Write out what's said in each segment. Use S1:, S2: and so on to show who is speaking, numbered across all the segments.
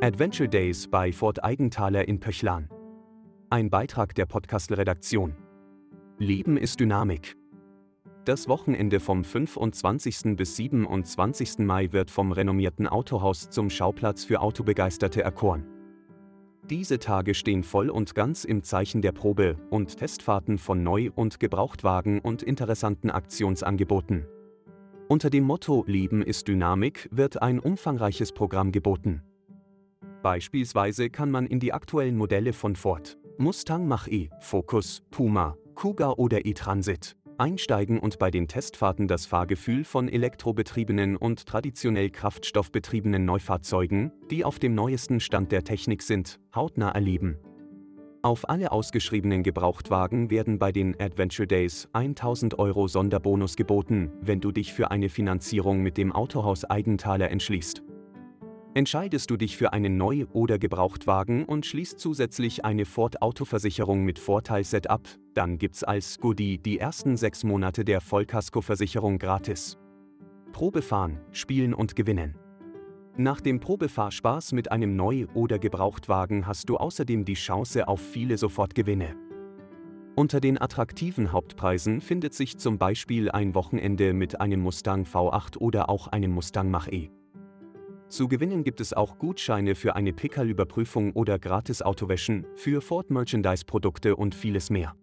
S1: Adventure Days bei Fort Eigenthaler in Pöchlan. Ein Beitrag der Podcast-Redaktion. Leben ist Dynamik. Das Wochenende vom 25. bis 27. Mai wird vom renommierten Autohaus zum Schauplatz für Autobegeisterte erkoren. Diese Tage stehen voll und ganz im Zeichen der Probe- und Testfahrten von Neu- und Gebrauchtwagen und interessanten Aktionsangeboten. Unter dem Motto Leben ist Dynamik wird ein umfangreiches Programm geboten. Beispielsweise kann man in die aktuellen Modelle von Ford, Mustang Mach-E, Focus, Puma, Kuga oder E-Transit einsteigen und bei den Testfahrten das Fahrgefühl von elektrobetriebenen und traditionell kraftstoffbetriebenen Neufahrzeugen, die auf dem neuesten Stand der Technik sind, hautnah erleben. Auf alle ausgeschriebenen Gebrauchtwagen werden bei den Adventure Days 1000 Euro Sonderbonus geboten, wenn du dich für eine Finanzierung mit dem Autohaus Eigenthaler entschließt. Entscheidest du dich für einen Neu- oder Gebrauchtwagen und schließt zusätzlich eine Ford-Autoversicherung mit Vorteilset ab, dann gibt's als Goodie die ersten sechs Monate der Vollkaskoversicherung gratis. Probefahren, spielen und gewinnen. Nach dem Probefahrspaß mit einem Neu- oder Gebrauchtwagen hast du außerdem die Chance auf viele Sofortgewinne. Unter den attraktiven Hauptpreisen findet sich zum Beispiel ein Wochenende mit einem Mustang V8 oder auch einem Mustang Mach-E. Zu gewinnen gibt es auch Gutscheine für eine Pickerl-Überprüfung oder Gratis-Autowäschen, für Ford-Merchandise-Produkte und vieles mehr.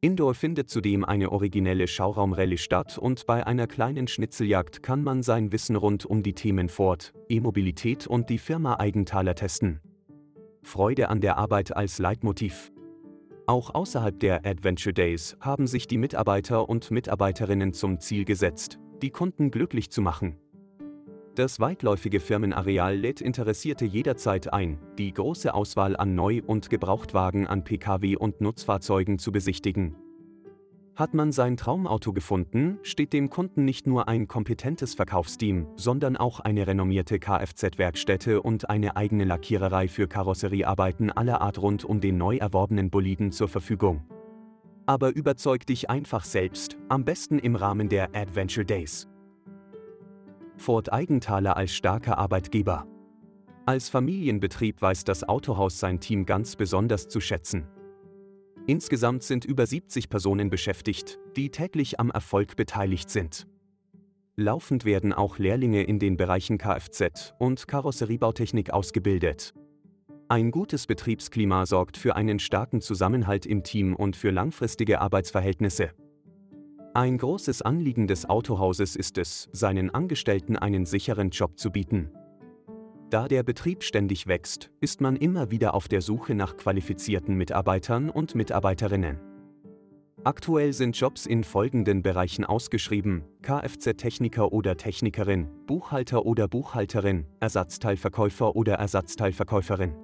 S1: Indoor findet zudem eine originelle Schauraumrallye statt und bei einer kleinen Schnitzeljagd kann man sein Wissen rund um die Themen Ford, E-Mobilität und die Firma Eigenthaler testen. Freude an der Arbeit als Leitmotiv. Auch außerhalb der Adventure Days haben sich die Mitarbeiter und Mitarbeiterinnen zum Ziel gesetzt, die Kunden glücklich zu machen. Das weitläufige Firmenareal lädt Interessierte jederzeit ein, die große Auswahl an Neu- und Gebrauchtwagen an Pkw und Nutzfahrzeugen zu besichtigen. Hat man sein Traumauto gefunden, steht dem Kunden nicht nur ein kompetentes Verkaufsteam, sondern auch eine renommierte Kfz-Werkstätte und eine eigene Lackiererei für Karosseriearbeiten aller Art rund um den neu erworbenen Boliden zur Verfügung. Aber überzeug dich einfach selbst, am besten im Rahmen der Adventure Days. Ford Eigenthaler als starker Arbeitgeber. Als Familienbetrieb weiß das Autohaus sein Team ganz besonders zu schätzen. Insgesamt sind über 70 Personen beschäftigt, die täglich am Erfolg beteiligt sind. Laufend werden auch Lehrlinge in den Bereichen Kfz und Karosseriebautechnik ausgebildet. Ein gutes Betriebsklima sorgt für einen starken Zusammenhalt im Team und für langfristige Arbeitsverhältnisse. Ein großes Anliegen des Autohauses ist es, seinen Angestellten einen sicheren Job zu bieten. Da der Betrieb ständig wächst, ist man immer wieder auf der Suche nach qualifizierten Mitarbeitern und Mitarbeiterinnen. Aktuell sind Jobs in folgenden Bereichen ausgeschrieben: Kfz-Techniker oder Technikerin, Buchhalter oder Buchhalterin, Ersatzteilverkäufer oder Ersatzteilverkäuferin.